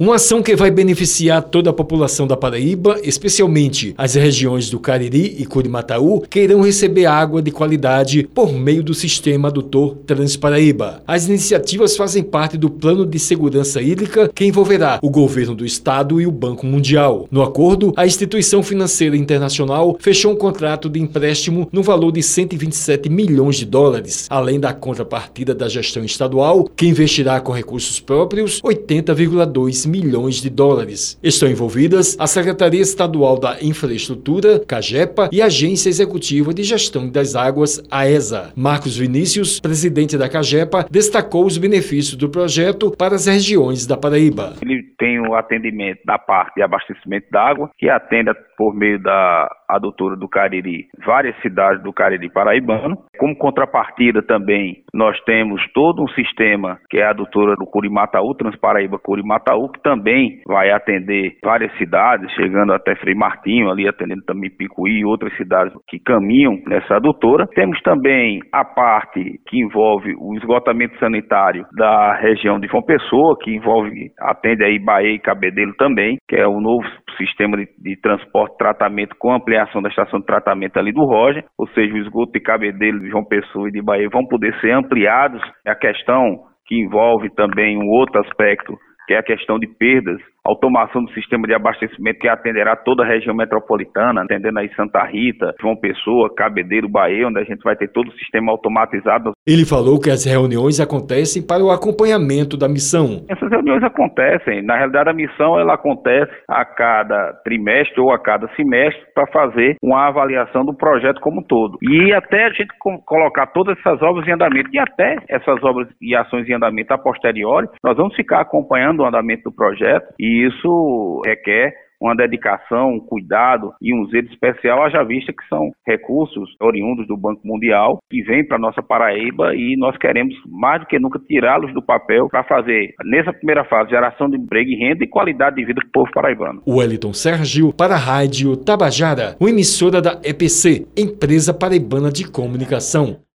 Uma ação que vai beneficiar toda a população da Paraíba, especialmente as regiões do Cariri e Curimataú, que irão receber água de qualidade por meio do sistema adutor Transparaíba. As iniciativas fazem parte do Plano de Segurança Hídrica que envolverá o governo do estado e o Banco Mundial. No acordo, a instituição financeira internacional fechou um contrato de empréstimo no valor de 127 milhões de dólares, além da contrapartida da gestão estadual, que investirá com recursos próprios 80,2 milhões de dólares. Estão envolvidas a Secretaria Estadual da Infraestrutura, CAGEPA, e a Agência Executiva de Gestão das Águas, AESA. Marcos Vinícius, presidente da CAGEPA, destacou os benefícios do projeto para as regiões da Paraíba. Ele tem o atendimento da parte de abastecimento d'água, que atende por meio da adutora do Cariri várias cidades do Cariri paraibano. Como contrapartida também, nós temos todo um sistema que é a adutora do Curimataú, Transparaíba Curimataú, também vai atender várias cidades, chegando até Frei Martinho, ali atendendo também Picuí e outras cidades que caminham nessa adutora. Temos também a parte que envolve o esgotamento sanitário da região de João Pessoa, que envolve, atende aí Bahia e Cabedelo também, que é o novo sistema de, de transporte tratamento com ampliação da estação de tratamento ali do Roger, ou seja, o esgoto de Cabedelo, de João Pessoa e de Bahia vão poder ser ampliados. A questão que envolve também um outro aspecto, que é a questão de perdas automação do sistema de abastecimento que atenderá toda a região metropolitana, atendendo aí Santa Rita, João Pessoa, Cabedeiro, Bahia, onde a gente vai ter todo o sistema automatizado. Ele falou que as reuniões acontecem para o acompanhamento da missão. Essas reuniões acontecem, na realidade a missão ela acontece a cada trimestre ou a cada semestre para fazer uma avaliação do projeto como um todo. E até a gente colocar todas essas obras em andamento e até essas obras e ações em andamento a posteriori, nós vamos ficar acompanhando o andamento do projeto e isso requer uma dedicação, um cuidado e um zelo especial, haja vista que são recursos oriundos do Banco Mundial que vêm para a nossa Paraíba e nós queremos mais do que nunca tirá-los do papel para fazer, nessa primeira fase, geração de emprego e renda e qualidade de vida do povo paraibano. Wellington Sérgio para a Rádio Tabajara, uma emissora da EPC, Empresa Paraibana de Comunicação.